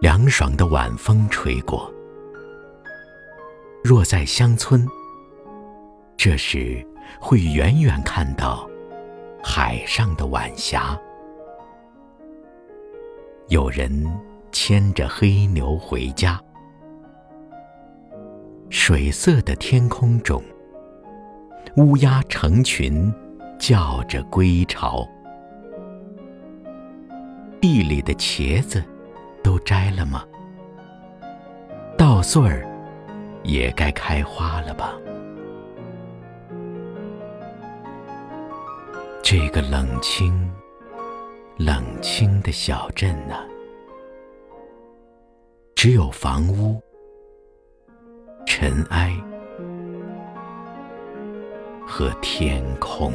凉爽的晚风吹过，若在乡村，这时会远远看到海上的晚霞，有人牵着黑牛回家，水色的天空中，乌鸦成群叫着归巢，地里的茄子。摘了吗？稻穗儿也该开花了吧？这个冷清、冷清的小镇啊，只有房屋、尘埃和天空。